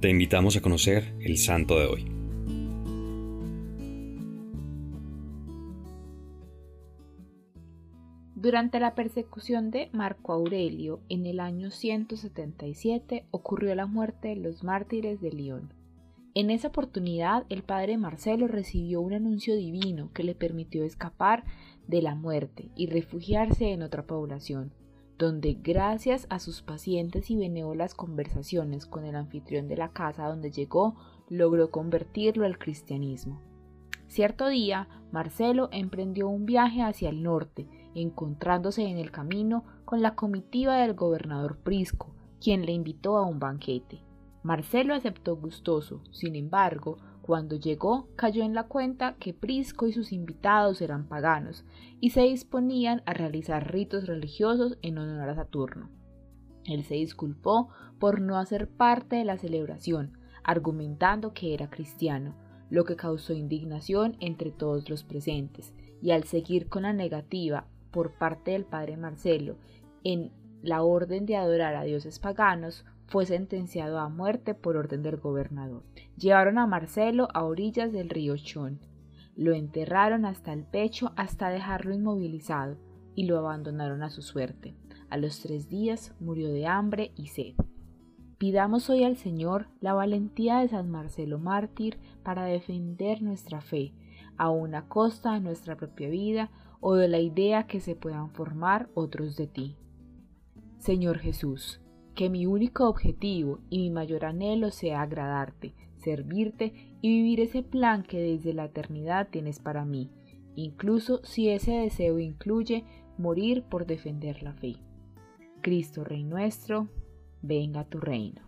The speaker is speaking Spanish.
Te invitamos a conocer el santo de hoy. Durante la persecución de Marco Aurelio en el año 177 ocurrió la muerte de los mártires de León. En esa oportunidad el padre Marcelo recibió un anuncio divino que le permitió escapar de la muerte y refugiarse en otra población, donde gracias a sus pacientes y benévolas conversaciones con el anfitrión de la casa donde llegó, logró convertirlo al cristianismo. Cierto día, Marcelo emprendió un viaje hacia el norte, encontrándose en el camino con la comitiva del gobernador Prisco, quien le invitó a un banquete. Marcelo aceptó gustoso, sin embargo, cuando llegó cayó en la cuenta que Prisco y sus invitados eran paganos y se disponían a realizar ritos religiosos en honor a Saturno. Él se disculpó por no hacer parte de la celebración, argumentando que era cristiano, lo que causó indignación entre todos los presentes, y al seguir con la negativa por parte del padre Marcelo en la orden de adorar a dioses paganos, fue sentenciado a muerte por orden del gobernador. Llevaron a Marcelo a orillas del río Chón, lo enterraron hasta el pecho hasta dejarlo inmovilizado y lo abandonaron a su suerte. A los tres días murió de hambre y sed. Pidamos hoy al Señor la valentía de San Marcelo mártir para defender nuestra fe, a costa de nuestra propia vida o de la idea que se puedan formar otros de ti. Señor Jesús, que mi único objetivo y mi mayor anhelo sea agradarte, servirte y vivir ese plan que desde la eternidad tienes para mí, incluso si ese deseo incluye morir por defender la fe. Cristo Rey nuestro, venga tu reino.